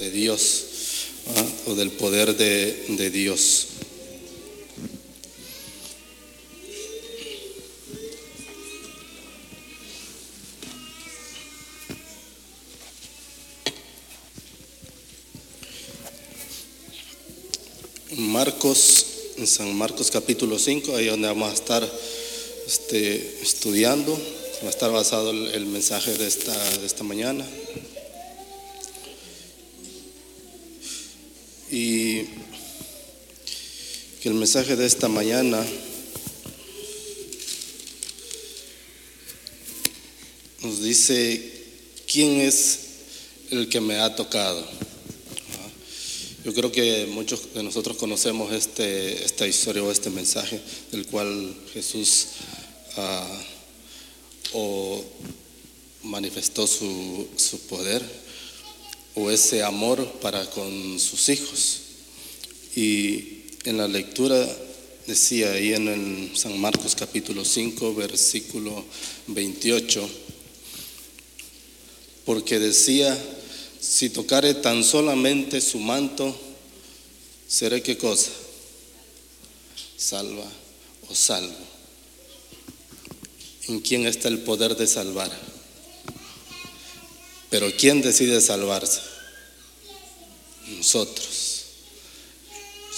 de Dios ¿ah? o del poder de, de Dios. Marcos, en San Marcos capítulo 5, ahí donde vamos a estar este, estudiando, va a estar basado el, el mensaje de esta, de esta mañana. Mensaje de esta mañana nos dice quién es el que me ha tocado. Yo creo que muchos de nosotros conocemos este, esta historia o este mensaje del cual Jesús ah, o manifestó su, su poder o ese amor para con sus hijos. Y en la lectura decía ahí en el San Marcos capítulo 5, versículo 28, porque decía, si tocare tan solamente su manto, seré qué cosa? Salva o salvo. ¿En quién está el poder de salvar? Pero ¿quién decide salvarse? Nosotros.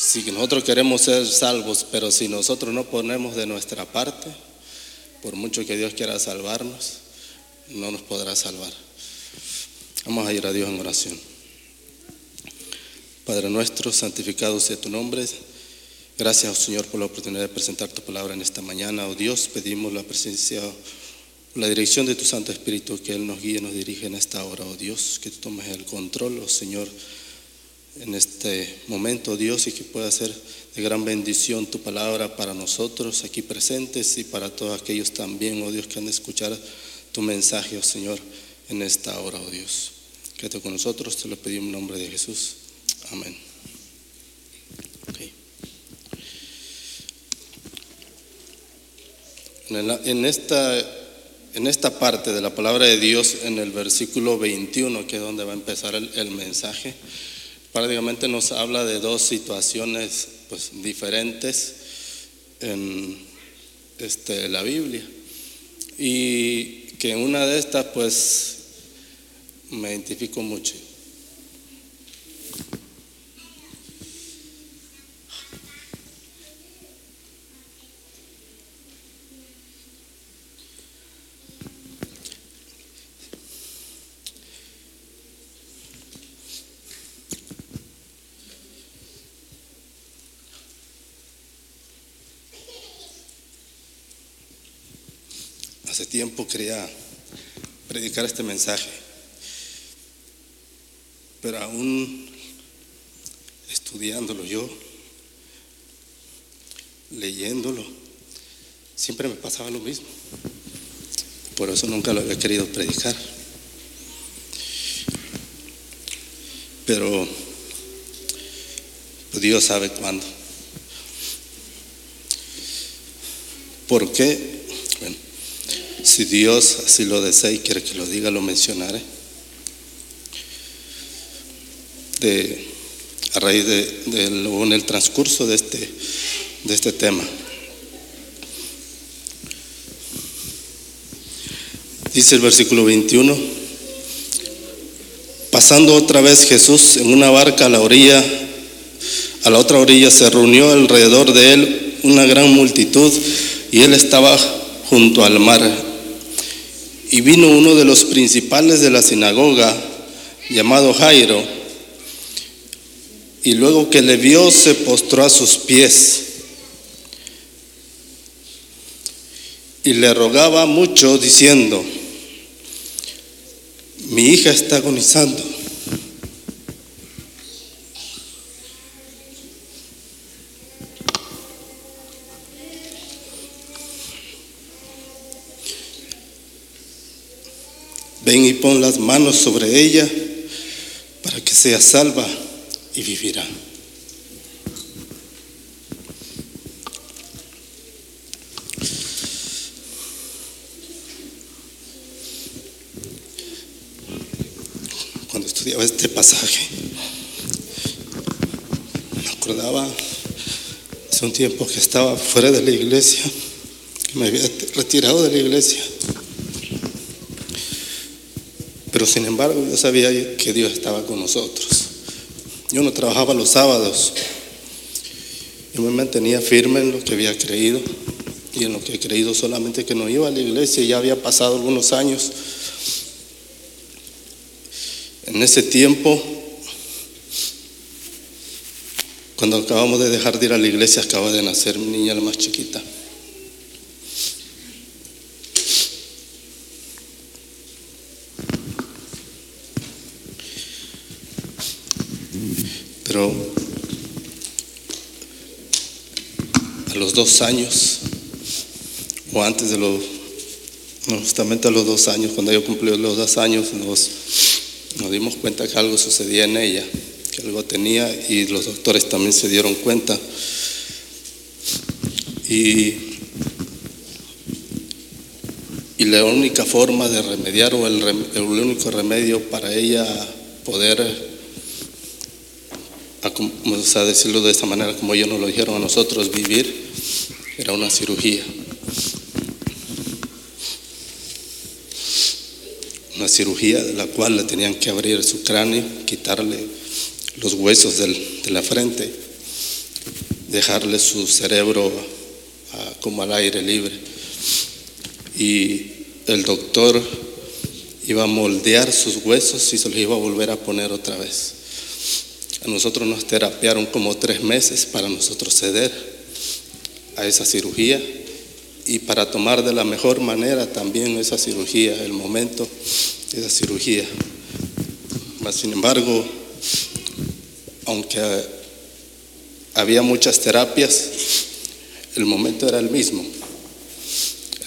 Si nosotros queremos ser salvos, pero si nosotros no ponemos de nuestra parte, por mucho que Dios quiera salvarnos, no nos podrá salvar. Vamos a ir a Dios en oración. Padre nuestro, santificado sea tu nombre. Gracias, Señor, por la oportunidad de presentar tu palabra en esta mañana. Oh Dios, pedimos la presencia, la dirección de tu Santo Espíritu, que Él nos guíe, nos dirige en esta hora, oh Dios, que tú tomes el control, oh Señor, en este momento, Dios, y que pueda ser de gran bendición tu palabra para nosotros aquí presentes y para todos aquellos también, oh Dios, que han de escuchar tu mensaje, oh Señor, en esta hora, oh Dios. Quédate con nosotros, te lo pedimos en nombre de Jesús. Amén. En, esta, en esta parte de la palabra de Dios, en el versículo 21, que es donde va a empezar el mensaje, prácticamente nos habla de dos situaciones pues, diferentes en este, la Biblia. Y que en una de estas, pues, me identifico mucho. Hace tiempo quería predicar este mensaje, pero aún estudiándolo yo, leyéndolo, siempre me pasaba lo mismo. Por eso nunca lo había querido predicar. Pero Dios sabe cuándo. ¿Por qué? Si Dios así lo desea y quiere que lo diga, lo mencionaré. De, a raíz de, de, en el transcurso de este, de este tema. Dice el versículo 21, pasando otra vez Jesús en una barca a la orilla, a la otra orilla se reunió alrededor de él una gran multitud y él estaba junto al mar. Y vino uno de los principales de la sinagoga, llamado Jairo, y luego que le vio se postró a sus pies y le rogaba mucho diciendo, mi hija está agonizando. Ven y pon las manos sobre ella para que sea salva y vivirá. Cuando estudiaba este pasaje, recordaba hace un tiempo que estaba fuera de la iglesia, que me había retirado de la iglesia. Pero sin embargo yo sabía que Dios estaba con nosotros. Yo no trabajaba los sábados. Yo me mantenía firme en lo que había creído y en lo que he creído solamente que no iba a la iglesia. Ya había pasado algunos años. En ese tiempo, cuando acabamos de dejar de ir a la iglesia, acaba de nacer mi niña la más chiquita. Pero a dos años, o antes de los, justamente a los dos años, cuando yo cumplí los dos años, nos, dimos cuenta que algo sucedía en ella, que algo tenía y los doctores también se dieron cuenta. Y, y la única forma de remediar o el, el único remedio para ella poder a, sea, decirlo de esta manera, como ellos nos lo dijeron a nosotros, vivir, era una cirugía. Una cirugía de la cual le tenían que abrir su cráneo, quitarle los huesos de la frente, dejarle su cerebro ah, como al aire libre. Y el doctor iba a moldear sus huesos y se los iba a volver a poner otra vez. A nosotros nos terapiaron como tres meses para nosotros ceder a esa cirugía y para tomar de la mejor manera también esa cirugía, el momento de esa cirugía. Mas, sin embargo, aunque había muchas terapias, el momento era el mismo,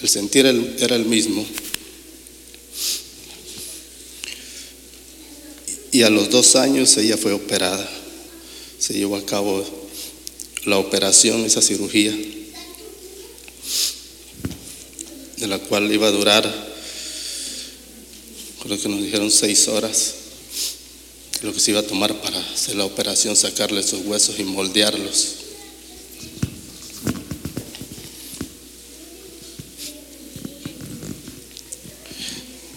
el sentir era el mismo. Y a los dos años ella fue operada. Se llevó a cabo la operación, esa cirugía, de la cual iba a durar, creo que nos dijeron seis horas, lo que se iba a tomar para hacer la operación, sacarle esos huesos y moldearlos.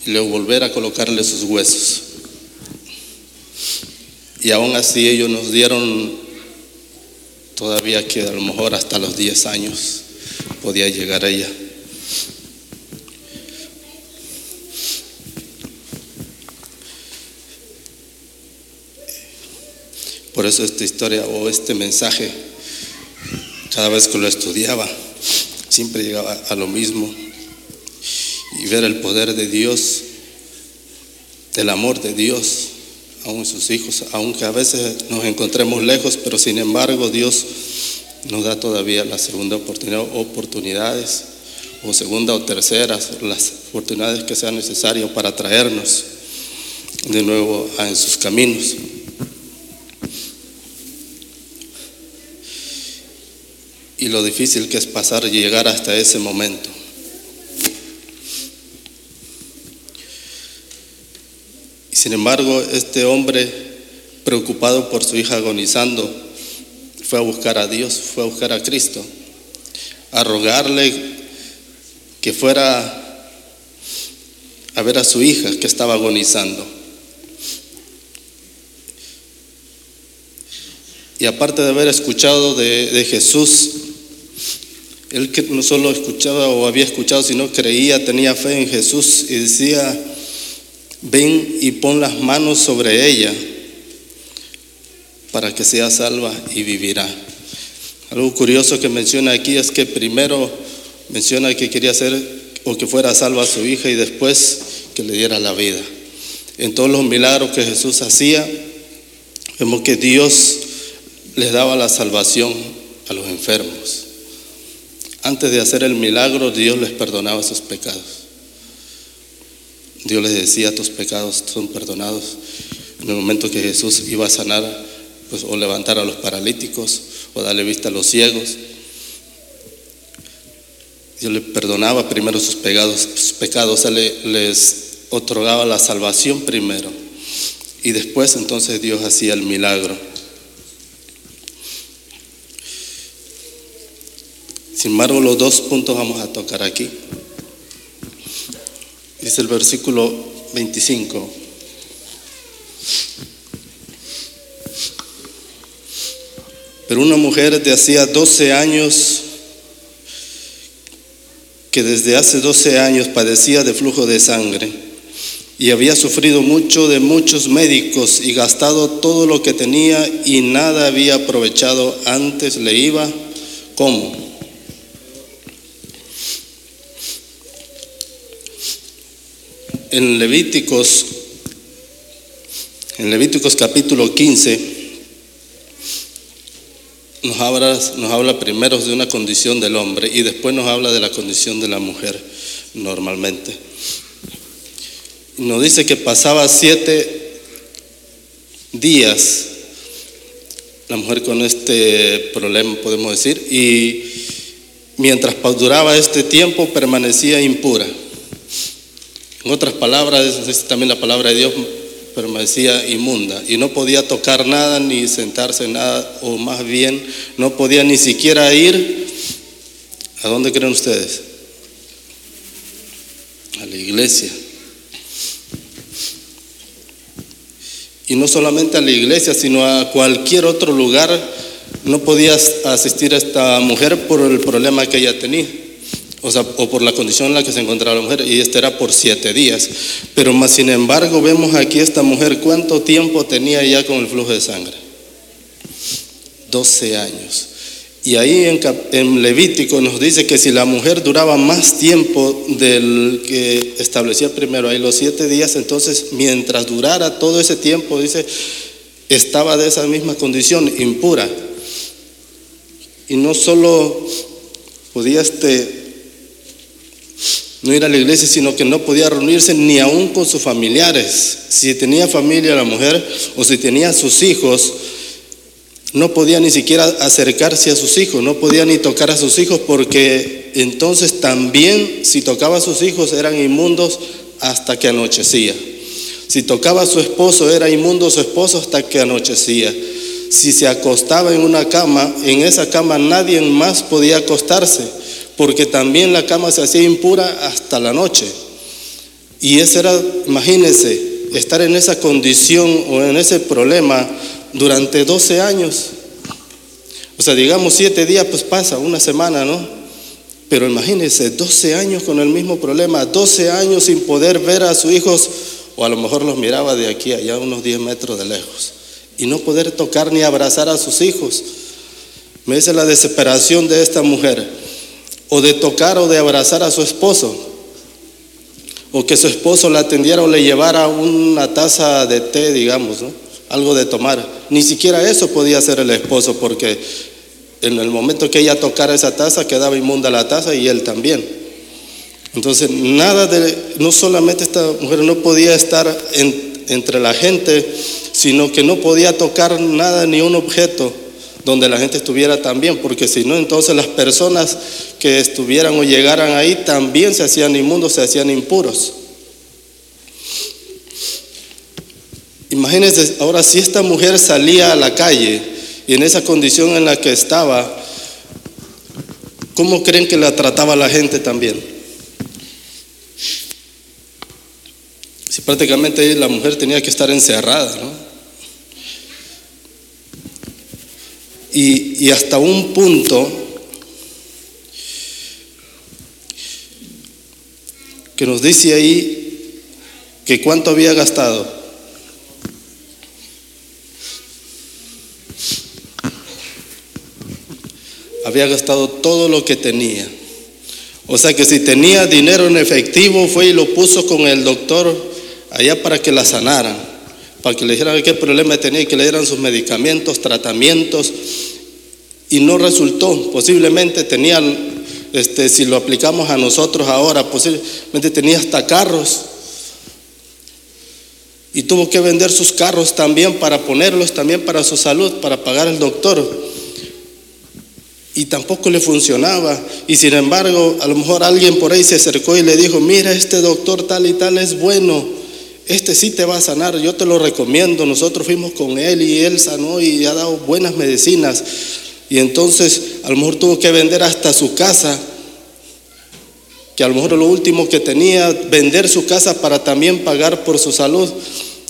Y luego volver a colocarle esos huesos. Y aún así ellos nos dieron todavía que a lo mejor hasta los 10 años podía llegar ella. Por eso esta historia o este mensaje, cada vez que lo estudiaba, siempre llegaba a lo mismo. Y ver el poder de Dios, del amor de Dios, aún sus hijos, aunque a veces nos encontremos lejos, pero sin embargo Dios nos da todavía la segunda oportunidad, oportunidades, o segunda o terceras, las oportunidades que sean necesarias para traernos de nuevo en sus caminos. Y lo difícil que es pasar y llegar hasta ese momento. Y sin embargo, este hombre, preocupado por su hija agonizando, fue a buscar a Dios, fue a buscar a Cristo, a rogarle que fuera a ver a su hija que estaba agonizando. Y aparte de haber escuchado de, de Jesús, él que no solo escuchaba o había escuchado, sino creía, tenía fe en Jesús y decía, ven y pon las manos sobre ella para que sea salva y vivirá. Algo curioso que menciona aquí es que primero menciona que quería hacer o que fuera salva a su hija y después que le diera la vida. En todos los milagros que Jesús hacía, vemos que Dios les daba la salvación a los enfermos. Antes de hacer el milagro, Dios les perdonaba sus pecados. Dios les decía, tus pecados son perdonados. En el momento que Jesús iba a sanar, pues, o levantar a los paralíticos, o darle vista a los ciegos, Dios les perdonaba primero sus pecados, sus pecados, o sea, le- les otorgaba la salvación primero. Y después entonces Dios hacía el milagro. Sin embargo, los dos puntos vamos a tocar aquí. Dice el versículo 25. Pero una mujer de hacía 12 años, que desde hace 12 años padecía de flujo de sangre y había sufrido mucho de muchos médicos y gastado todo lo que tenía y nada había aprovechado, antes le iba como. En Levíticos, en Levíticos capítulo 15, nos habla, nos habla primero de una condición del hombre y después nos habla de la condición de la mujer normalmente. Nos dice que pasaba siete días la mujer con este problema, podemos decir, y mientras duraba este tiempo permanecía impura. En otras palabras, también la palabra de Dios, permanecía inmunda y no podía tocar nada ni sentarse en nada, o más bien no podía ni siquiera ir. ¿A dónde creen ustedes? A la iglesia. Y no solamente a la iglesia, sino a cualquier otro lugar no podía asistir a esta mujer por el problema que ella tenía o, sea, o por la condición en la que se encontraba la mujer, y este era por siete días. Pero más sin embargo, vemos aquí esta mujer cuánto tiempo tenía ya con el flujo de sangre. 12 años. Y ahí en, Levítico nos dice que si la mujer duraba más tiempo del que establecía primero ahí los siete días, entonces mientras durara todo ese tiempo, dice, estaba de esa misma condición, impura. Y no solo podía este, no ir a la iglesia, sino que no podía reunirse ni aún con sus familiares. Si tenía familia la mujer o si tenía sus hijos, no podía ni siquiera acercarse a sus hijos, no podía ni tocar a sus hijos porque entonces también si tocaba a sus hijos eran inmundos hasta que anochecía. Si tocaba a su esposo era inmundo su esposo hasta que anochecía. Si se acostaba en una cama, en esa cama nadie más podía acostarse porque también la cama se hacía impura hasta la noche. Y ese era, imagínense, estar en esa condición o en ese problema durante 12 años. O sea, digamos siete días, pues pasa, una semana, ¿no? Pero imagínense, 12 años con el mismo problema, 12 años sin poder ver a sus hijos, o a lo mejor los miraba de aquí allá unos 10 metros de lejos, y no poder tocar ni abrazar a sus hijos. Me dice la desesperación de esta mujer o de tocar o de abrazar a su esposo, o que su esposo la atendiera o le llevara una taza de té, digamos, ¿no? algo de tomar. Ni siquiera eso podía hacer el esposo, porque en el momento que ella tocara esa taza quedaba inmunda la taza y él también. Entonces, nada de, no solamente esta mujer no podía estar entre la gente, sino que no podía tocar nada, ni un objeto donde la gente estuviera también, porque si no, entonces las personas que estuvieran o llegaran ahí también se hacían inmundos, se hacían impuros. Imagínense, ahora si esta mujer salía a la calle y en esa condición en la que estaba, ¿cómo creen que la trataba la gente también? Si prácticamente la mujer tenía que estar encerrada, ¿no? Y, hasta un punto que nos dice ahí que cuánto había gastado. Había gastado todo lo que tenía. O sea que si tenía dinero en efectivo, fue y lo puso con el doctor allá para que la sanaran para que le dijeran qué problema tenía y que le dieran sus medicamentos, tratamientos, y no resultó. Posiblemente tenía, este, si lo aplicamos a nosotros ahora, posiblemente tenía hasta carros. Y tuvo que vender sus carros también para ponerlos también para su salud, para pagar el doctor. Y tampoco le funcionaba. Y sin embargo, a lo mejor alguien por ahí se acercó y le dijo, mira, este doctor tal y tal es bueno este sí te va a sanar, yo te lo recomiendo. Nosotros fuimos con él y él sanó y ha dado buenas medicinas. Y entonces a lo mejor tuvo que vender hasta su casa, que a lo mejor lo último que tenía, vender su casa para también pagar por su salud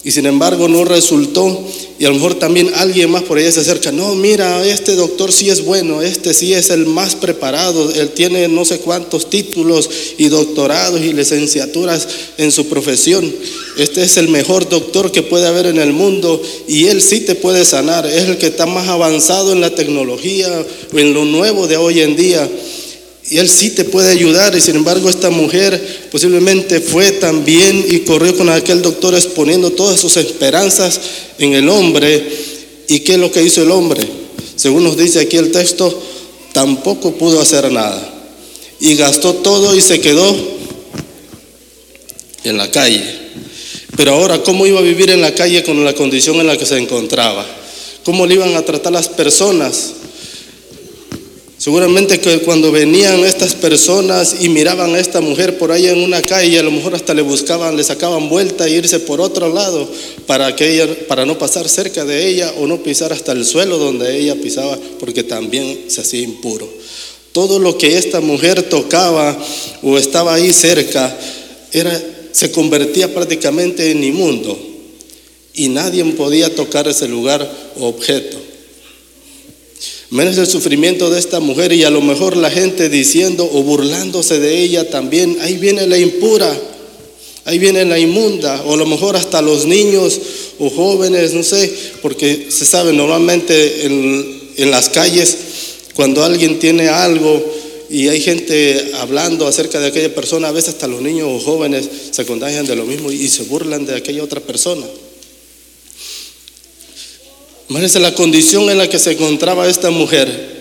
y sin embargo no resultó. Y a lo mejor también alguien más por ahí se acerca, no, mira, este doctor sí es bueno, este sí es el más preparado, él tiene no sé cuántos títulos y doctorados y licenciaturas en su profesión. Este es el mejor doctor que puede haber en el mundo y él sí te puede sanar, es el que está más avanzado en la tecnología en lo nuevo de hoy en día y Él sí te puede ayudar. Y sin embargo esta mujer posiblemente fue también y corrió con aquel doctor exponiendo todas sus esperanzas en el hombre. ¿Y qué es lo que hizo el hombre? Según nos dice aquí el texto, tampoco pudo hacer nada. Y gastó todo y se quedó en la calle. Pero ahora, ¿cómo iba a vivir en la calle con la condición en la que se encontraba? ¿Cómo le iban a tratar las personas? Seguramente que cuando venían estas personas y miraban a esta mujer por ahí en una calle, a lo mejor hasta le buscaban, le sacaban vuelta e irse por otro lado para que ella, para no pasar cerca de ella o no pisar hasta el suelo donde ella pisaba, porque también se hacía impuro. Todo lo que esta mujer tocaba o estaba ahí cerca era, se convertía prácticamente en inmundo y nadie podía tocar ese lugar o objeto menos el sufrimiento de esta mujer y a lo mejor la gente diciendo o burlándose de ella también, ahí viene la impura, ahí viene la inmunda, o a lo mejor hasta los niños o jóvenes, no sé, porque se sabe normalmente en, en las calles cuando alguien tiene algo y hay gente hablando acerca de aquella persona, a veces hasta los niños o jóvenes se contagian de lo mismo y se burlan de aquella otra persona. Imagínense la condición en la que se encontraba esta mujer.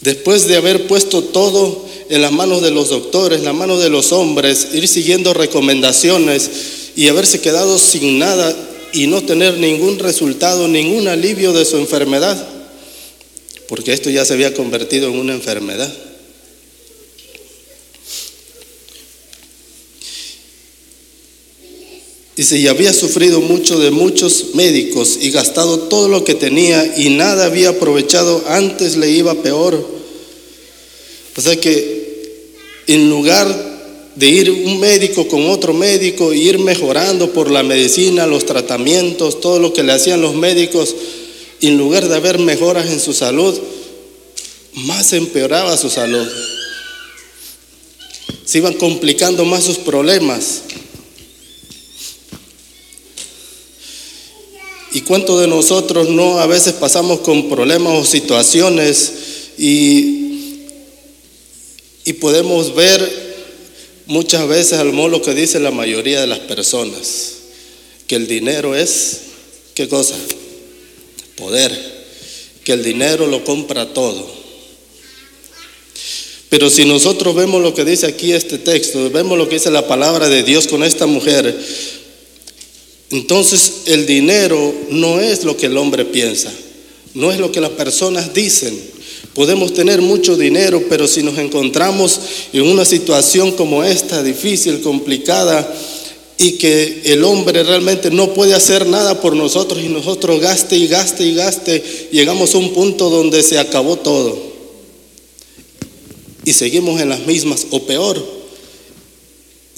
Después de haber puesto todo en las manos de los doctores, en las manos de los hombres, ir siguiendo recomendaciones y haberse quedado sin nada y no tener ningún resultado, ningún alivio de su enfermedad, porque esto ya se había convertido en una enfermedad. Dice, y había sufrido mucho de muchos médicos y gastado todo lo que tenía y nada había aprovechado, antes le iba peor. O sea que en lugar de ir un médico con otro médico e ir mejorando por la medicina, los tratamientos, todo lo que le hacían los médicos, en lugar de haber mejoras en su salud, más empeoraba su salud. Se iban complicando más sus problemas. ¿Y cuántos de nosotros no a veces pasamos con problemas o situaciones y, y podemos ver muchas veces al modo lo que dice la mayoría de las personas? Que el dinero es, ¿qué cosa? Poder. Que el dinero lo compra todo. Pero si nosotros vemos lo que dice aquí este texto, vemos lo que dice la palabra de Dios con esta mujer, entonces el dinero no es lo que el hombre piensa, no es lo que las personas dicen. Podemos tener mucho dinero, pero si nos encontramos en una situación como esta, difícil, complicada, y que el hombre realmente no puede hacer nada por nosotros y nosotros gaste y gaste y gaste, llegamos a un punto donde se acabó todo. Y seguimos en las mismas o peor.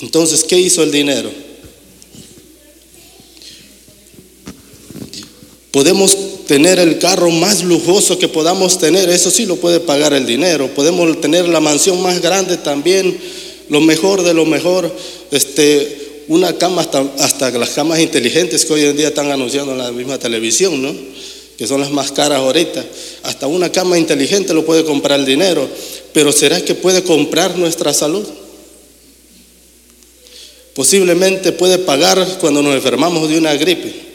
Entonces, ¿qué hizo el dinero? Podemos tener el carro más lujoso que podamos tener, eso sí lo puede pagar el dinero. Podemos tener la mansión más grande también, lo mejor de lo mejor. Este, una cama, hasta, hasta las camas inteligentes que hoy en día están anunciando en la misma televisión, ¿no? que son las más caras ahorita. Hasta una cama inteligente lo puede comprar el dinero, pero ¿será que puede comprar nuestra salud? Posiblemente puede pagar cuando nos enfermamos de una gripe.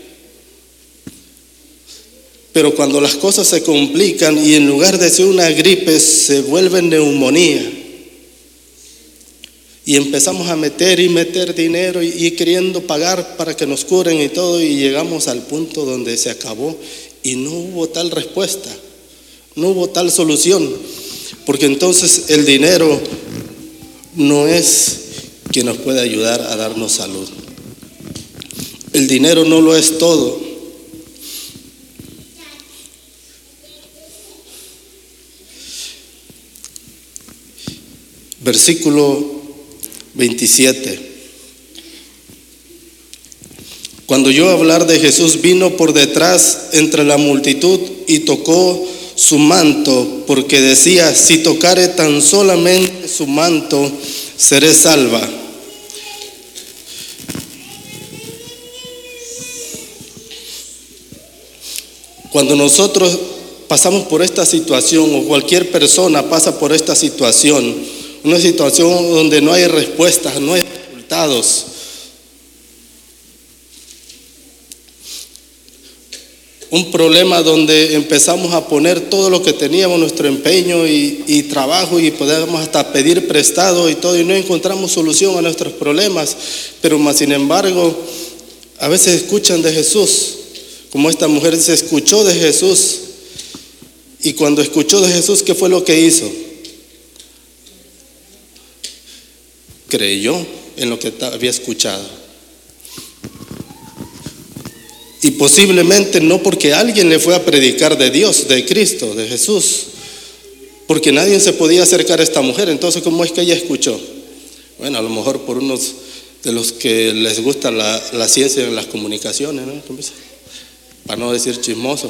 Pero cuando las cosas se complican y en lugar de ser una gripe se vuelve neumonía, y empezamos a meter y meter dinero y, queriendo pagar para que nos curen y todo, y llegamos al punto donde se acabó y no hubo tal respuesta, no hubo tal solución, porque entonces el dinero no es quien nos puede ayudar a darnos salud. El dinero no lo es todo. Versículo 27. Cuando yo hablar de Jesús vino por detrás entre la multitud y tocó su manto, porque decía, si tocare tan solamente su manto, seré salva. Cuando nosotros pasamos por esta situación o cualquier persona pasa por esta situación, una situación donde no hay respuestas, no hay resultados, un problema donde empezamos a poner todo lo que teníamos, nuestro empeño y, trabajo y podemos hasta pedir prestado y todo y no encontramos solución a nuestros problemas, pero más sin embargo a veces escuchan de Jesús, como esta mujer se escuchó de Jesús. Y cuando escuchó de Jesús, ¿qué fue lo que hizo? Creyó en lo que había escuchado. Y posiblemente no porque alguien le fue a predicar de Dios, de Cristo, de Jesús, porque nadie se podía acercar a esta mujer. Entonces, ¿cómo es que ella escuchó? Bueno, a lo mejor por unos de los que les gusta la, ciencia en las comunicaciones, ¿no? para no decir chismoso.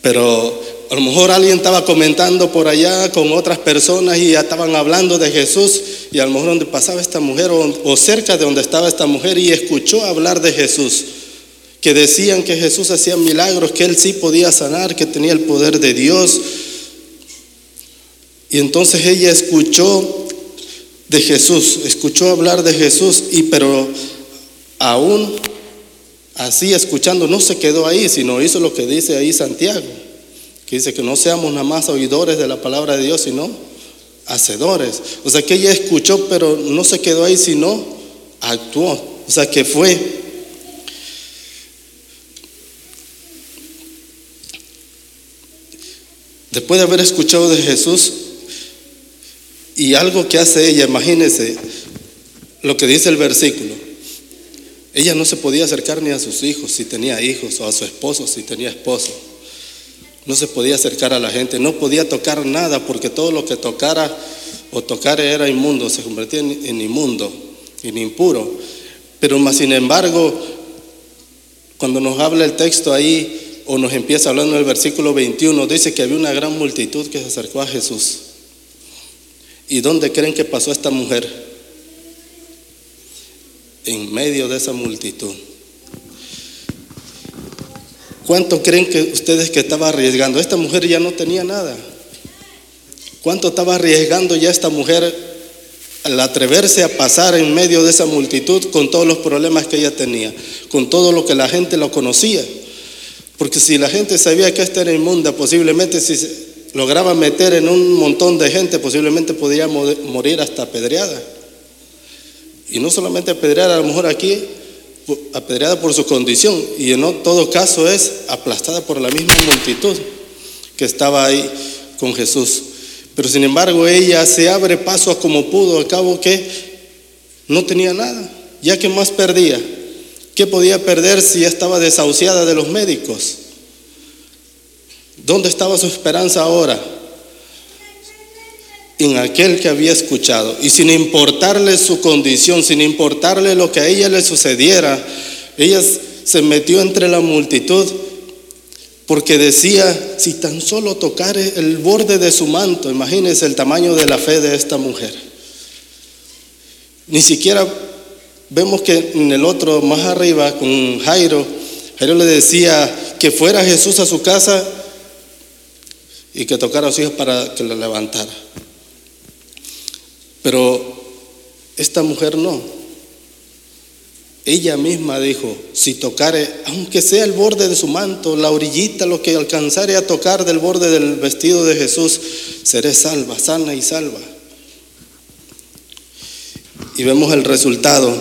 Pero a lo mejor alguien estaba comentando por allá con otras personas y ya estaban hablando de Jesús y a lo mejor donde pasaba esta mujer o cerca de donde estaba esta mujer y escuchó hablar de Jesús que decían que Jesús hacía milagros, que él sí podía sanar, que tenía el poder de Dios. Y entonces ella escuchó de Jesús, escuchó hablar de Jesús, y pero aún así escuchando no se quedó ahí, sino hizo lo que dice ahí Santiago, que dice que no seamos nada más oidores de la palabra de Dios, sino hacedores. O sea que ella escuchó, pero no se quedó ahí, sino actuó. O sea que fue Después de haber escuchado de Jesús y algo que hace ella, imagínense lo que dice el versículo. Ella no se podía acercar ni a sus hijos si tenía hijos o a su esposo si tenía esposo. No se podía acercar a la gente, no podía tocar nada porque todo lo que tocara o tocara era inmundo, se convertía en, inmundo, en impuro. Pero más sin embargo, cuando nos habla el texto ahí, o nos empieza hablando en el versículo 21, dice que había una gran multitud que se acercó a Jesús. ¿Y dónde creen que pasó esta mujer? En medio de esa multitud. ¿Cuánto creen que ustedes que estaba arriesgando? Esta mujer ya no tenía nada. ¿Cuánto estaba arriesgando ya esta mujer al atreverse a pasar en medio de esa multitud con todos los problemas que ella tenía, con todo lo que la gente lo conocía? Porque si la gente sabía que esta era inmunda, posiblemente si lograba meter en un montón de gente, posiblemente podría morir hasta apedreada. Y no solamente apedreada, a lo mejor aquí, apedreada por su condición, y en todo caso es aplastada por la misma multitud que estaba ahí con Jesús. Pero sin embargo ella se abre paso a como pudo, al cabo que no tenía nada, ya que más perdía. ¿Qué podía perder si estaba desahuciada de los médicos? ¿Dónde estaba su esperanza ahora? En aquel que había escuchado. Y sin importarle su condición, sin importarle lo que a ella le sucediera, ella se metió entre la multitud porque decía, si tan solo tocare el borde de su manto, imagínense el tamaño de la fe de esta mujer. Ni siquiera Vemos que en el otro, más arriba, con Jairo, Jairo le decía que fuera Jesús a su casa y que tocara a sus hijos para que le levantara. Pero esta mujer no. Ella misma dijo, si tocare, aunque sea el borde de su manto, la orillita, lo que alcanzare a tocar del borde del vestido de Jesús, seré salva, sana y salva. Y vemos el resultado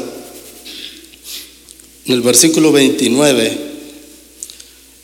en el versículo 29,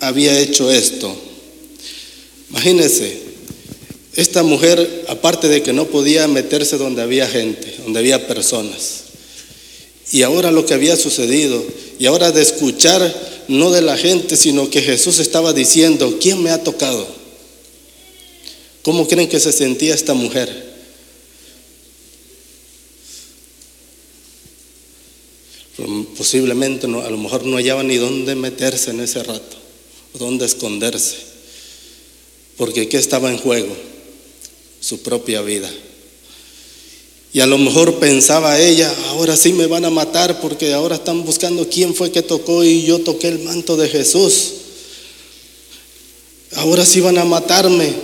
había hecho esto. Imagínense, esta mujer, aparte de que no podía meterse donde había gente, donde había personas, y ahora lo que había sucedido, y ahora de escuchar no de la gente, sino que Jesús estaba diciendo, ¿quién me ha tocado? ¿Cómo creen que se sentía esta mujer? Posiblemente a lo mejor no hallaba ni dónde meterse en ese rato, dónde esconderse, porque ¿qué estaba en juego? Su propia vida. Y a lo mejor pensaba ella, ahora sí me van a matar porque ahora están buscando quién fue que tocó y yo toqué el manto de Jesús. Ahora sí van a matarme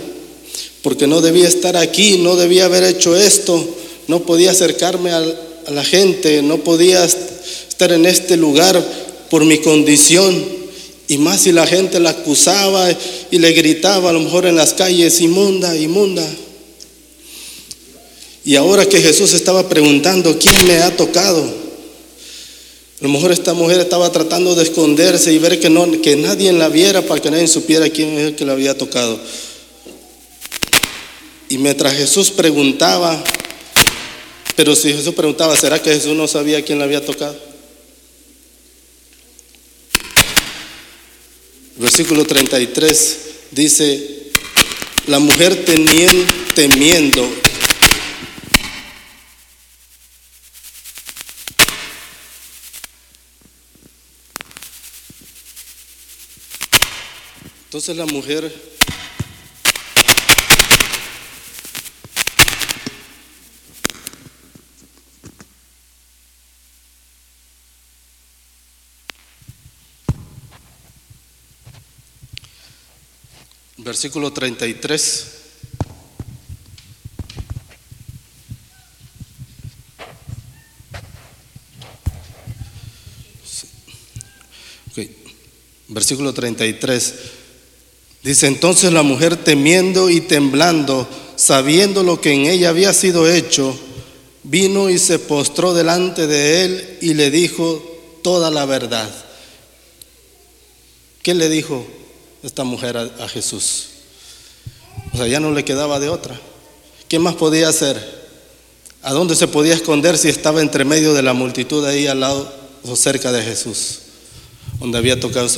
porque no debía estar aquí, no debía haber hecho esto, no podía acercarme a, la gente, no podía estar en este lugar por mi condición. Y más si la gente la acusaba y le gritaba a lo mejor en las calles, inmunda, inmunda. Y ahora que Jesús estaba preguntando, ¿quién me ha tocado? A lo mejor esta mujer estaba tratando de esconderse y ver que, no, que nadie la viera para que nadie supiera quién es el que la había tocado. Y mientras Jesús preguntaba, pero si Jesús preguntaba, ¿será que Jesús no sabía quién le había tocado? Versículo 33 dice, la mujer temiendo, entonces la mujer versículo 33. Versículo 33. Dice, entonces la mujer temiendo y temblando, sabiendo lo que en ella había sido hecho, vino y se postró delante de él y le dijo toda la verdad. ¿Qué le dijo? Esta mujer a, Jesús. O sea, ya no le quedaba de otra. ¿Qué más podía hacer? ¿A dónde se podía esconder si estaba entre medio de la multitud ahí al lado o cerca de Jesús? Donde había tocado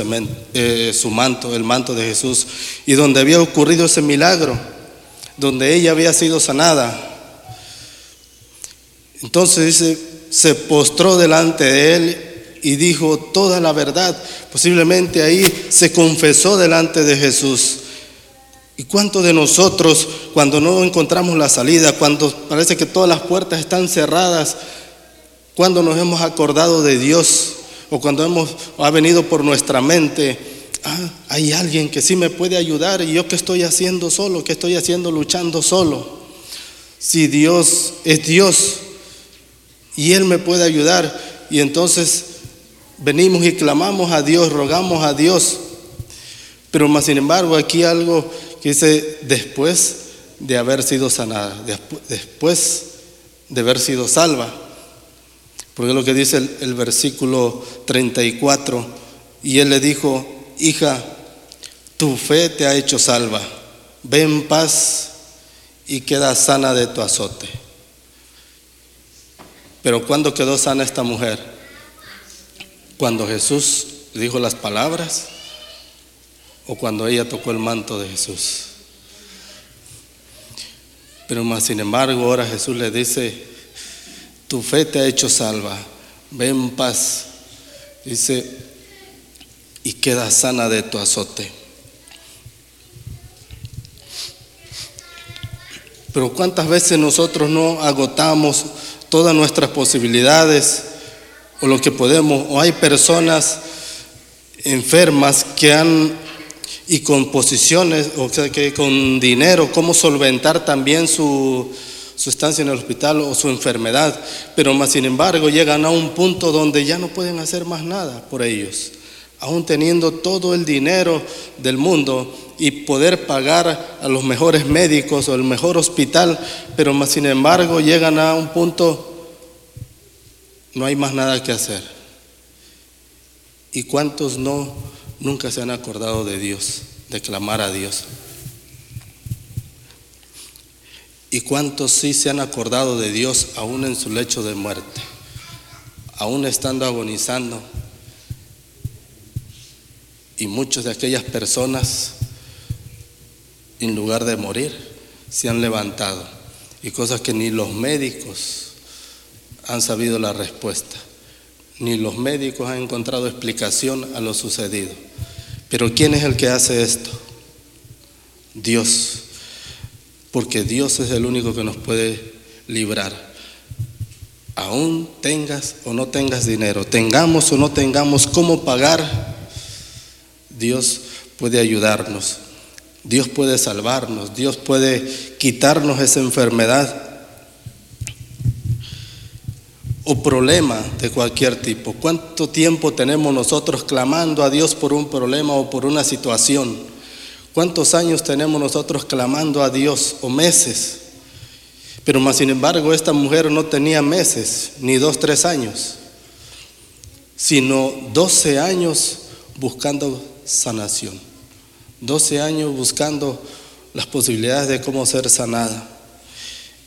eh, su manto, el manto de Jesús, y donde había ocurrido ese milagro, donde ella había sido sanada. Entonces dice, se postró delante de él y dijo toda la verdad. Posiblemente ahí se confesó delante de Jesús. ¿Y cuántos de nosotros, cuando no encontramos la salida, cuando parece que todas las puertas están cerradas, cuando nos hemos acordado de Dios o cuando hemos ha venido por nuestra mente, ah, hay alguien que sí me puede ayudar y yo qué estoy haciendo solo, qué estoy haciendo luchando solo? Si Dios es Dios y Él me puede ayudar y entonces venimos y clamamos a Dios, rogamos a Dios. Pero más sin embargo, aquí algo que dice después de haber sido sanada, después de haber sido salva. Porque es lo que dice el, versículo 34. Y él le dijo, hija, tu fe te ha hecho salva. Ve en paz y queda sana de tu azote. Pero ¿cuándo quedó sana esta mujer? Cuando Jesús dijo las palabras o cuando ella tocó el manto de Jesús. Pero más sin embargo, ahora Jesús le dice, tu fe te ha hecho salva, ve en paz. Dice, y queda sana de tu azote. Pero cuántas veces nosotros no agotamos todas nuestras posibilidades o lo que podemos, o hay personas enfermas que han, y con posiciones, o sea, que con dinero, cómo solventar también su, su estancia en el hospital o su enfermedad, pero más sin embargo llegan a un punto donde ya no pueden hacer más nada por ellos. aún teniendo todo el dinero del mundo y poder pagar a los mejores médicos o el mejor hospital, pero más sin embargo llegan a un punto, no hay más nada que hacer. ¿Y cuántos no nunca se han acordado de Dios, de clamar a Dios? ¿Y cuántos sí se han acordado de Dios aún en su lecho de muerte, aún estando agonizando? Y muchas de aquellas personas, en lugar de morir, se han levantado. Y cosas que ni los médicos han sabido la respuesta, ni los médicos han encontrado explicación a lo sucedido. Pero ¿quién es el que hace esto? Dios. Porque Dios es el único que nos puede librar. Aún tengas o no tengas dinero, tengamos o no tengamos cómo pagar Dios puede ayudarnos, Dios puede salvarnos, Dios puede quitarnos esa enfermedad o problema de cualquier tipo. ¿Cuánto tiempo tenemos nosotros clamando a Dios por un problema o por una situación? ¿Cuántos años tenemos nosotros clamando a Dios o meses? Pero más sin embargo esta mujer no tenía meses, ni dos, tres años, sino doce años buscando sanación. 12 años buscando las posibilidades de cómo ser sanada.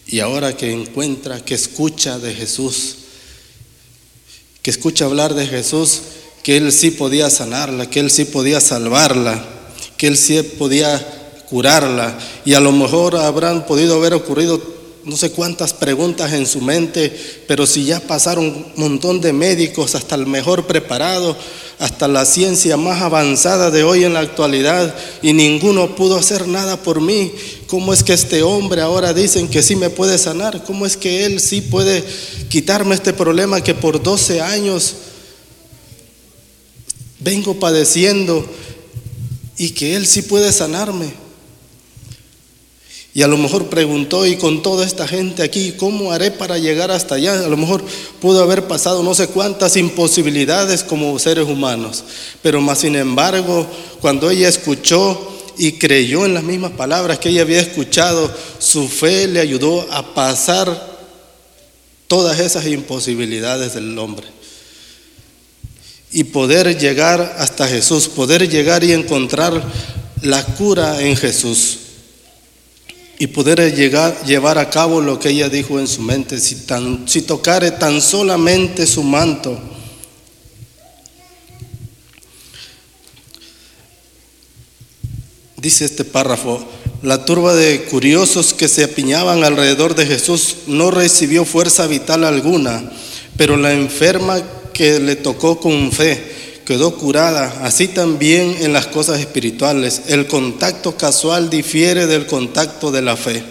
Y ahora que encuentra, que escucha de Jesús, que escucha hablar de Jesús, que Él sí podía sanarla, que Él sí podía salvarla, que Él sí podía curarla. Y a lo mejor habrán podido haber ocurrido no sé cuántas preguntas en su mente, pero si ya pasaron un montón de médicos, hasta el mejor preparado, hasta la ciencia más avanzada de hoy en la actualidad, y ninguno pudo hacer nada por mí, ¿cómo es que este hombre ahora dicen que sí me puede sanar? ¿Cómo es que él sí puede quitarme este problema que por 12 años vengo padeciendo y que él sí puede sanarme? Y a lo mejor preguntó, y con toda esta gente aquí, ¿cómo haré para llegar hasta allá? A lo mejor pudo haber pasado no sé cuántas imposibilidades como seres humanos. Pero más sin embargo, cuando ella escuchó y creyó en las mismas palabras que ella había escuchado, su fe le ayudó a pasar todas esas imposibilidades del hombre. Y poder llegar hasta Jesús, poder llegar y encontrar la cura en Jesús y poder llevar a cabo lo que ella dijo en su mente, si, tan, si tocare tan solamente su manto. Dice este párrafo, la turba de curiosos que se apiñaban alrededor de Jesús no recibió fuerza vital alguna, pero la enferma que le tocó con fe quedó curada, así también en las cosas espirituales. El contacto casual difiere del contacto de la fe.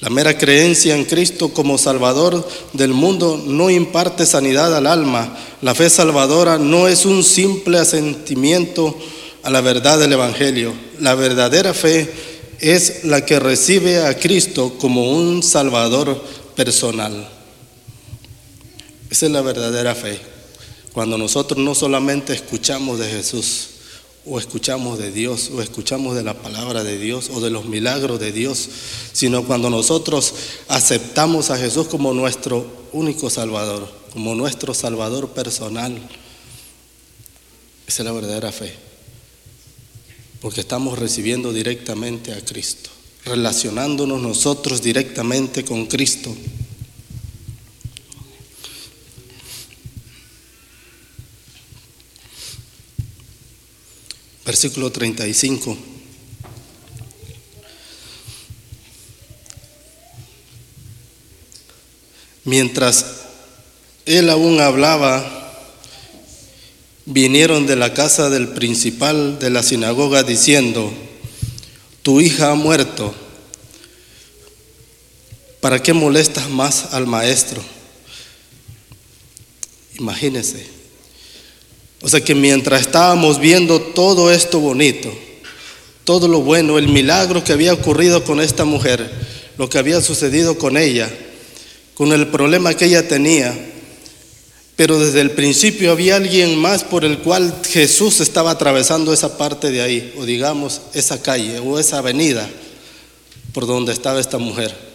La mera creencia en Cristo como Salvador del mundo no imparte sanidad al alma. La fe salvadora no es un simple asentimiento a la verdad del Evangelio. La verdadera fe es la que recibe a Cristo como un Salvador personal. Esa es la verdadera fe. Cuando nosotros no solamente escuchamos de Jesús, o escuchamos de Dios, o escuchamos de la palabra de Dios, o de los milagros de Dios, sino cuando nosotros aceptamos a Jesús como nuestro único Salvador, como nuestro Salvador personal. Esa es la verdadera fe, porque estamos recibiendo directamente a Cristo, relacionándonos nosotros directamente con Cristo. Versículo 35. Mientras él aún hablaba, vinieron de la casa del principal de la sinagoga diciendo, tu hija ha muerto, ¿para qué molestas más al maestro? Imagínense, o sea que mientras estábamos viendo todo esto bonito, todo lo bueno, el milagro que había ocurrido con esta mujer, lo que había sucedido con ella, con el problema que ella tenía, pero desde el principio había alguien más por el cual Jesús estaba atravesando esa parte de ahí, o digamos, esa calle o esa avenida por donde estaba esta mujer.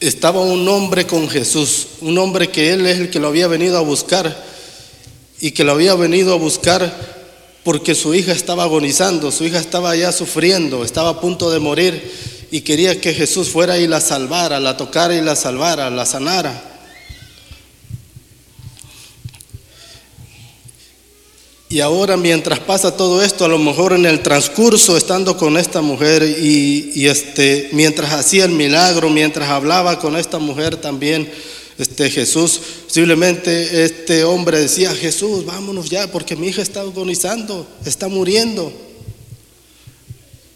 Estaba un hombre con Jesús, un hombre que él es el que lo había venido a buscar y que lo había venido a buscar porque su hija estaba agonizando, su hija estaba ya sufriendo, estaba a punto de morir y quería que Jesús fuera y la salvara, la tocara y la salvara, la sanara. Y ahora mientras pasa todo esto, a lo mejor en el transcurso estando con esta mujer y, este, mientras hacía el milagro, mientras hablaba con esta mujer también, este Jesús, posiblemente este hombre decía, Jesús, vámonos ya, porque mi hija está agonizando, está muriendo.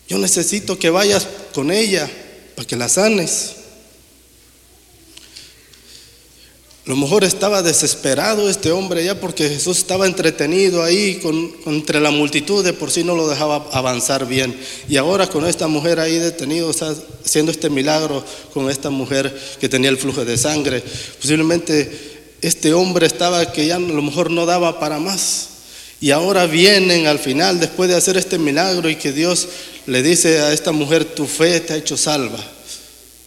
Yo necesito que vayas con ella para que la sanes. A lo mejor estaba desesperado este hombre ya porque Jesús estaba entretenido ahí con, entre la multitud, de por sí no lo dejaba avanzar bien. Y ahora con esta mujer ahí detenido, haciendo este milagro con esta mujer que tenía el flujo de sangre. Posiblemente este hombre estaba que ya a lo mejor no daba para más. Y ahora vienen al final, después de hacer este milagro y que Dios le dice a esta mujer, tu fe te ha hecho salva,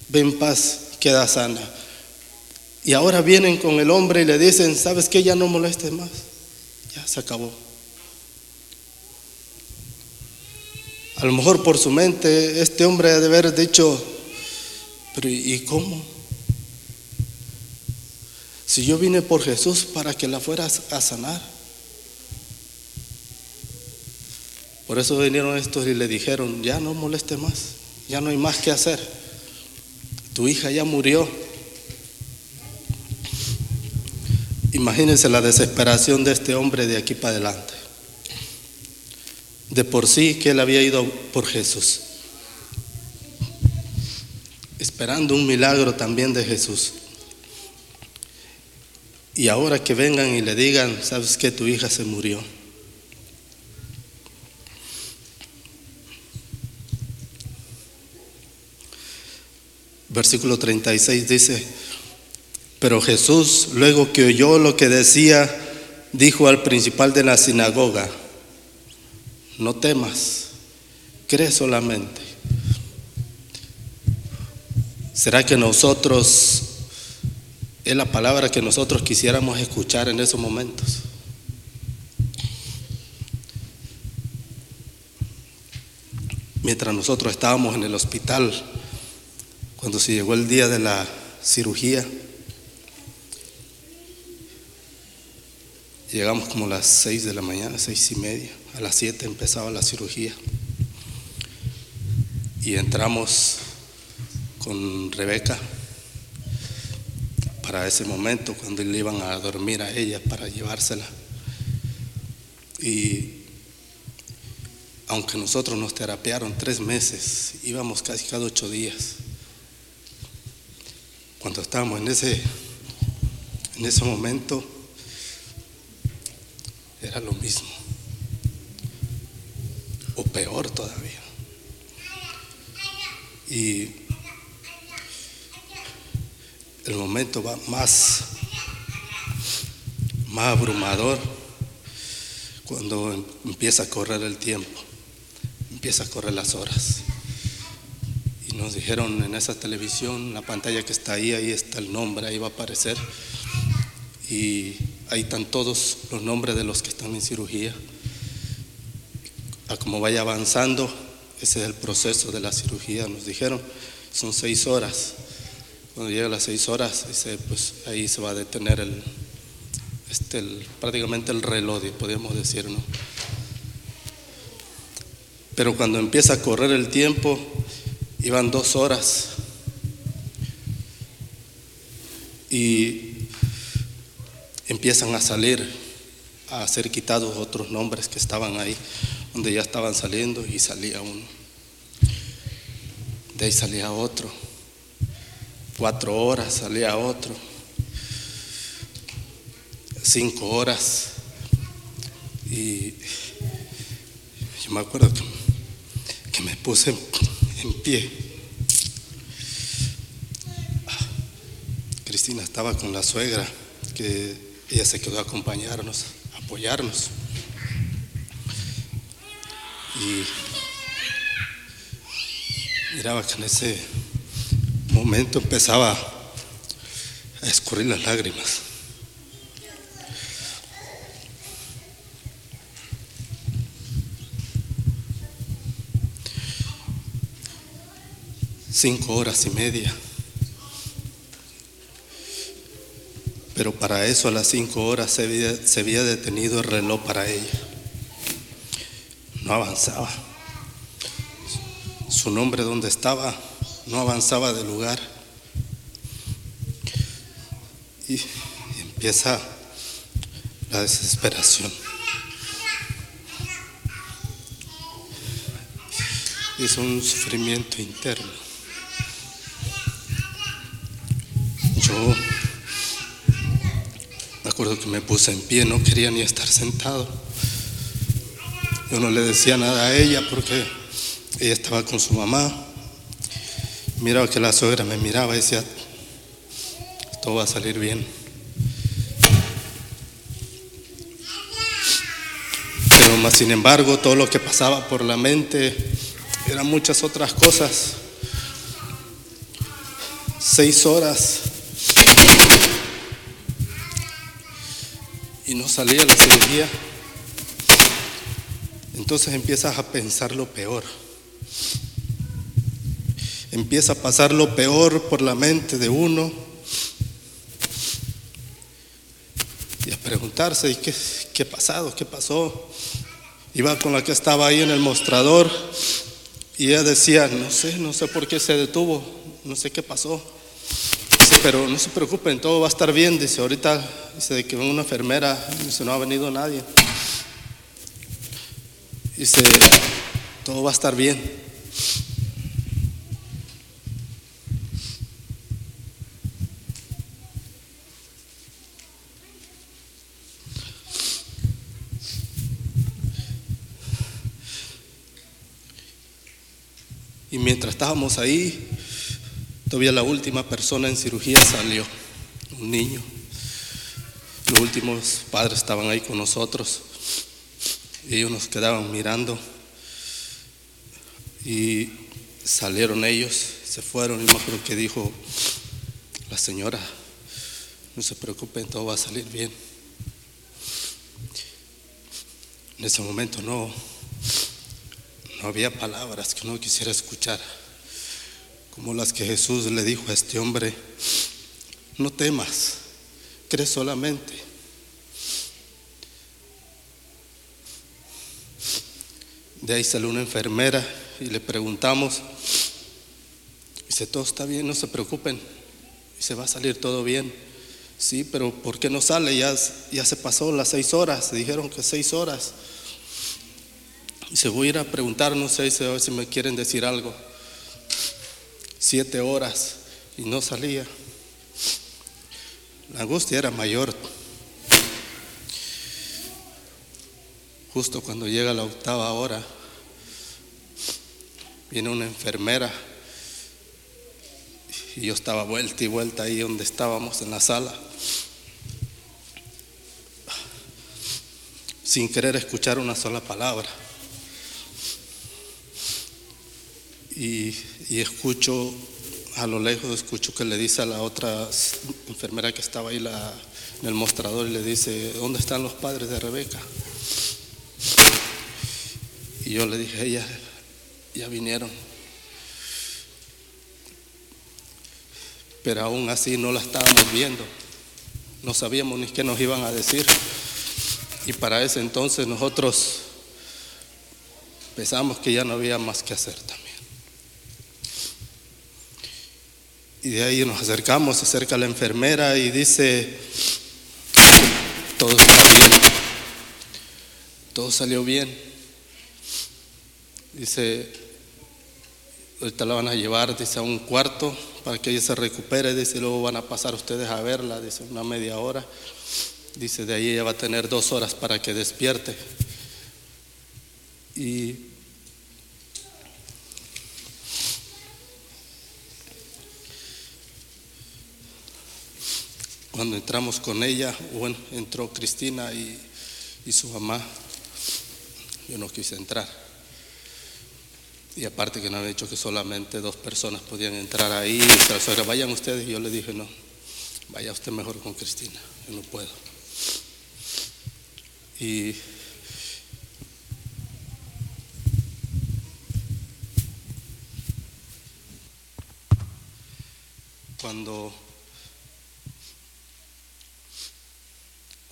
ven paz, queda sana. Y ahora vienen con el hombre y le dicen, ¿sabes qué? Ya no molestes más. Ya se acabó. A lo mejor por su mente este hombre ha de haber dicho, pero ¿y cómo? Si yo vine por Jesús para que la fueras a sanar. Por eso vinieron estos y le dijeron, ya no moleste más, ya no hay más que hacer. Tu hija ya murió. Imagínense la desesperación de este hombre de aquí para adelante. De por sí que él había ido por Jesús, esperando un milagro también de Jesús. Y ahora que vengan y le digan, sabes que tu hija se murió. Versículo 36 dice, pero Jesús, luego que oyó lo que decía, dijo al principal de la sinagoga, no temas, cree solamente. ¿Será que nosotros, es la palabra que nosotros quisiéramos escuchar en esos momentos? Mientras nosotros estábamos en el hospital, cuando se llegó el día de la cirugía, Llegamos como a las seis de la mañana, seis y media. A las siete empezaba la cirugía. Y entramos con Rebeca para ese momento cuando le iban a dormir a ella para llevársela. Y aunque nosotros nos terapiaron tres meses, íbamos casi cada ocho días. Cuando estábamos en ese, en ese momento, era lo mismo. O peor todavía. Y el momento va más, más abrumador cuando empieza a correr el tiempo, empieza a correr las horas. Y nos dijeron en esa televisión, la pantalla que está ahí, ahí está el nombre, ahí va a aparecer. Y ahí están todos los nombres de los que están en cirugía. A como vaya avanzando, ese es el proceso de la cirugía, nos dijeron, son seis horas. Cuando llega las seis horas, pues ahí se va a detener el, este, prácticamente el reloj, podríamos decir, ¿no? Pero cuando empieza a correr el tiempo, iban dos horas. Y empiezan a salir, a ser quitados otros nombres que estaban ahí, donde ya estaban saliendo y salía uno. De ahí salía otro. Cuatro horas salía otro. Cinco horas. Y yo me acuerdo que, me puse en pie Cristina estaba con la suegra, que ella se quedó a acompañarnos, apoyarnos. Y miraba que en ese momento empezaba a escurrir las lágrimas. Cinco horas y media. Pero para eso a las cinco horas se había, detenido el reloj para ella. No avanzaba. Su nombre donde estaba no avanzaba de lugar. Y empieza la desesperación. Es un sufrimiento interno. Acuerdo que me puse en pie, no quería ni estar sentado. Yo no le decía nada a ella porque ella estaba con su mamá. Miraba que la suegra me miraba y decía, todo va a salir bien. Pero más sin embargo, todo lo que pasaba por la mente eran muchas otras cosas. Seis horas no salía la cirugía. Entonces empiezas a pensar lo peor. Empieza a pasar lo peor por la mente de uno y a preguntarse, ¿y qué, qué pasado? ¿Qué pasó? Iba con la que estaba ahí en el mostrador y ella decía, no sé, no sé por qué se detuvo, no sé qué pasó. Pero no se preocupen, todo va a estar bien. Dice, ahorita, dice, que venga una enfermera, dice, no ha venido nadie. Dice, todo va a estar bien. Y mientras estábamos ahí, todavía la última persona en cirugía salió, un niño. Los últimos padres estaban ahí con nosotros y ellos nos quedaban mirando y salieron ellos, se fueron y me acuerdo que dijo la señora, no se preocupen, todo va a salir bien. En ese momento no, no había palabras que no quisiera escuchar, como las que Jesús le dijo a este hombre, no temas, cree solamente. De ahí salió una enfermera y le preguntamos, dice, todo está bien, no se preocupen, se va a salir todo bien. Sí, pero ¿por qué no sale? Ya, ya se pasó las seis horas, dijeron que seis horas. Se voy a ir a preguntar, no sé a ver si me quieren decir algo. Siete horas y no salía. La angustia era mayor. Justo cuando llega la octava hora, viene una enfermera y yo estaba vuelta y vuelta ahí donde estábamos en la sala, sin querer escuchar una sola palabra. Y, y, escucho, a lo lejos escucho que le dice a la otra enfermera que estaba ahí en el mostrador y le dice, ¿dónde están los padres de Rebeca? Y yo le dije, ella, ya vinieron. Pero aún así no la estábamos viendo. No sabíamos ni qué nos iban a decir. Y para ese entonces nosotros pensamos que ya no había más que hacer también. Y de ahí nos acercamos, se acerca la enfermera y dice, todo está bien, todo salió bien. Dice, ahorita la van a llevar, dice, a un cuarto para que ella se recupere, dice, luego van a pasar ustedes a verla, dice, una media hora. Dice, de ahí ella va a tener dos horas para que despierte. Y cuando entramos con ella, bueno, entró Cristina y, su mamá, yo no quise entrar. Y aparte que no había dicho que solamente dos personas podían entrar ahí, y la vayan ustedes, y yo le dije, no, vaya usted mejor con Cristina, yo no puedo. Y cuando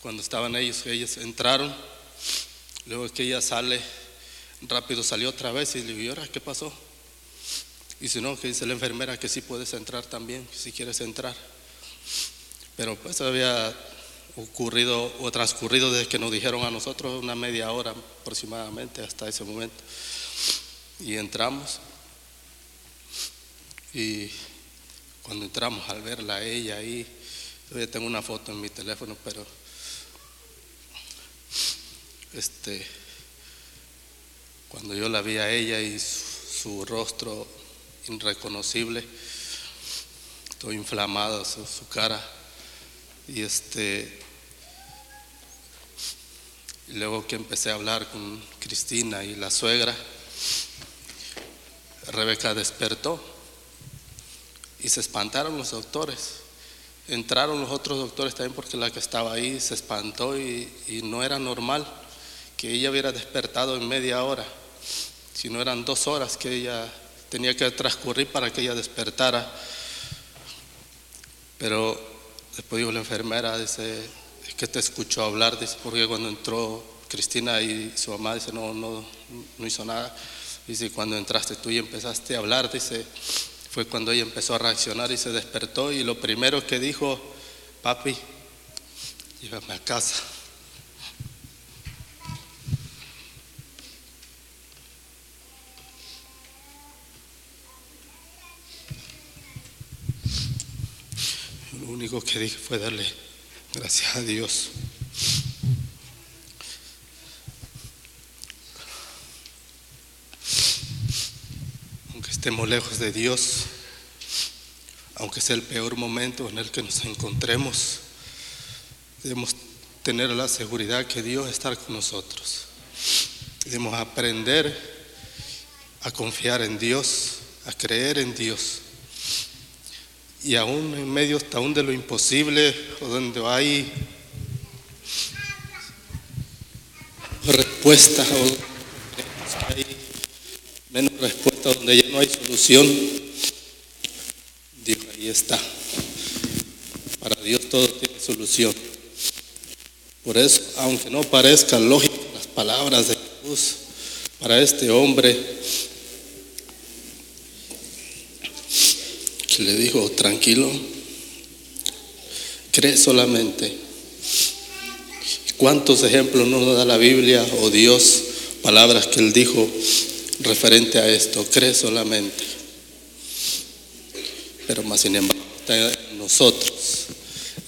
cuando estaban ellos, ellos entraron, luego que ella sale, rápido salió otra vez y le digo, ¿y qué pasó? Y si no, que dice la enfermera que sí puedes entrar también, si quieres entrar. Pero pues había ocurrido o transcurrido desde que nos dijeron a nosotros una media hora aproximadamente hasta ese momento. Y entramos. Y cuando entramos al verla ella ahí, todavía tengo una foto en mi teléfono, pero este, cuando yo la vi a ella y su, rostro irreconocible, todo inflamado, su, cara, y este, luego que empecé a hablar con Cristina y la suegra, Rebeca despertó y se espantaron los doctores. Entraron los otros doctores también porque la que estaba ahí se espantó y, no era normal ella hubiera despertado en media hora, sino eran dos horas que ella tenía que transcurrir para que ella despertara. Pero después dijo la enfermera, dice, que te escuchó hablar, dice, porque cuando entró Cristina y su mamá, dice, no, no, no hizo nada. Dice, cuando entraste tú y empezaste a hablar, dice, fue cuando ella empezó a reaccionar y se despertó y lo primero que dijo, papi, llévame a casa. Único que dije fue darle gracias a Dios. estemos lejos de Dios, aunque sea el peor momento en el que nos encontremos, debemos tener la seguridad que Dios está con nosotros. Debemos aprender a confiar en Dios, a creer en Dios. Y aún en medio aún de lo imposible o donde hay respuestas o hay menos respuesta, donde ya no hay solución, Dios ahí está. Para Dios todo tiene solución. Por eso, aunque no parezcan lógicas las palabras de Jesús para este hombre, le dijo, tranquilo, cree solamente. ¿Cuántos ejemplos nos da la Biblia o Dios? Palabras que él dijo, referente a esto, cree solamente. Pero más sin embargo está en nosotros.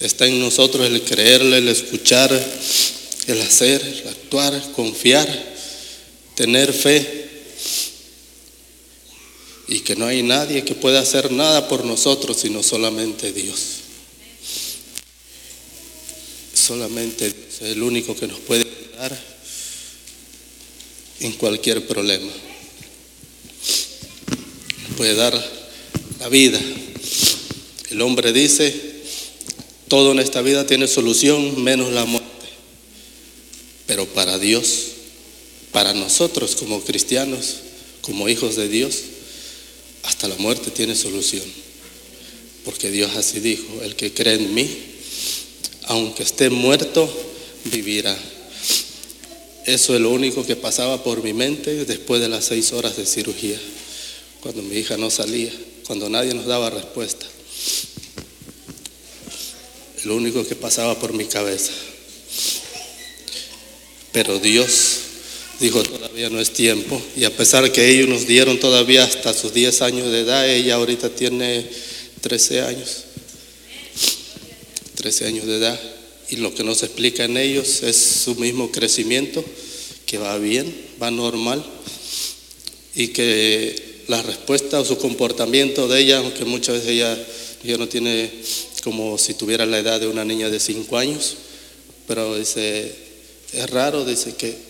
Está en nosotros el creerle, el escuchar, el hacer, el actuar, confiar, tener fe. Y que no hay nadie que pueda hacer nada por nosotros, sino solamente Dios. Solamente Dios es el único que nos puede ayudar en cualquier problema puede dar la vida. El hombre dice, todo en esta vida tiene solución menos la muerte. Pero para Dios, para nosotros como cristianos, como hijos de Dios, hasta la muerte tiene solución. Porque Dios así dijo, el que cree en mí, aunque esté muerto, vivirá. Eso es lo único que pasaba por mi mente después de las seis horas de cirugía cuando mi hija no salía, cuando nadie nos daba respuesta. Lo único que pasaba por mi cabeza. Pero Dios dijo, todavía no es tiempo. Y a pesar que ellos nos dieron todavía hasta sus 10 años de edad, ella ahorita tiene 13 años. 13 años de edad. Y lo que nos explica en ellos es su mismo crecimiento, que va bien, va normal. Y que la respuesta o su comportamiento de ella, aunque muchas veces ella, no tiene como si tuviera la edad de una niña de cinco años, pero dice, es raro, dice que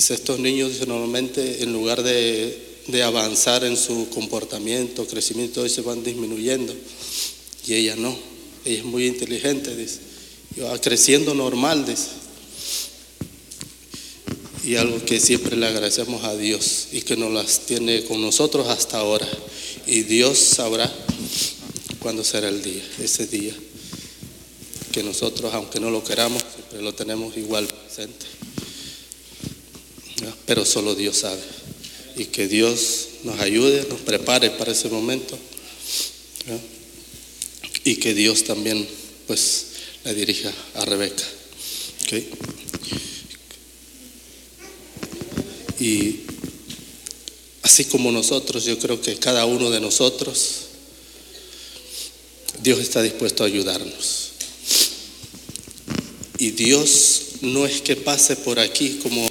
dice, estos niños normalmente en lugar de, de avanzar en su comportamiento, crecimiento, se van disminuyendo. Y ella no, ella es muy inteligente, dice, y va creciendo normal, dice. Y algo que siempre le agradecemos a Dios y que nos las tiene con nosotros hasta ahora. Y Dios sabrá cuándo será el día, ese día, que nosotros, aunque no lo queramos, siempre lo tenemos igual presente. Pero solo Dios sabe. Y que Dios nos ayude, nos prepare para ese momento. Y que Dios también, pues, la dirija a Rebeca. Y así como nosotros, yo creo que cada uno de nosotros, Dios está dispuesto a ayudarnos. Y Dios no es que pase por aquí como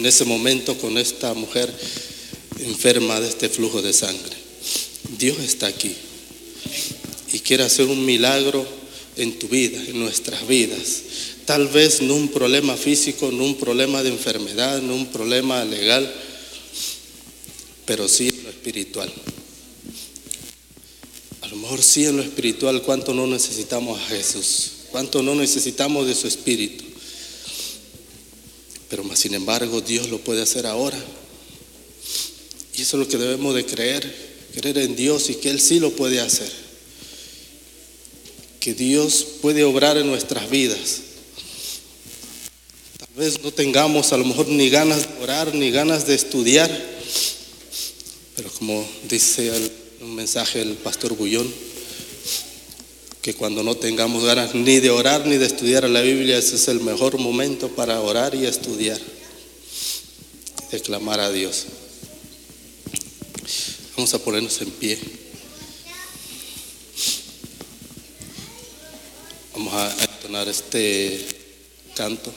en ese momento con esta mujer enferma de este flujo de sangre. Dios está aquí y quiere hacer un milagro en tu vida, en nuestras vidas. Tal vez no un problema físico, no un problema de enfermedad, no un problema legal, pero sí en lo espiritual. A lo mejor sí en lo espiritual, cuánto no necesitamos a Jesús, cuánto no necesitamos de su espíritu. Pero más sin embargo, Dios lo puede hacer ahora. Y eso es lo que debemos de creer, creer en Dios y que Él sí lo puede hacer. Que Dios puede obrar en nuestras vidas. Tal vez no tengamos a lo mejor ni ganas de orar, ni ganas de estudiar, pero como dice el, un mensaje el pastor Bullón, que cuando no tengamos ganas ni de orar ni de estudiar la Biblia, ese es el mejor momento para orar y estudiar, de clamar a Dios. Vamos a ponernos en pie. Vamos a entonar este canto.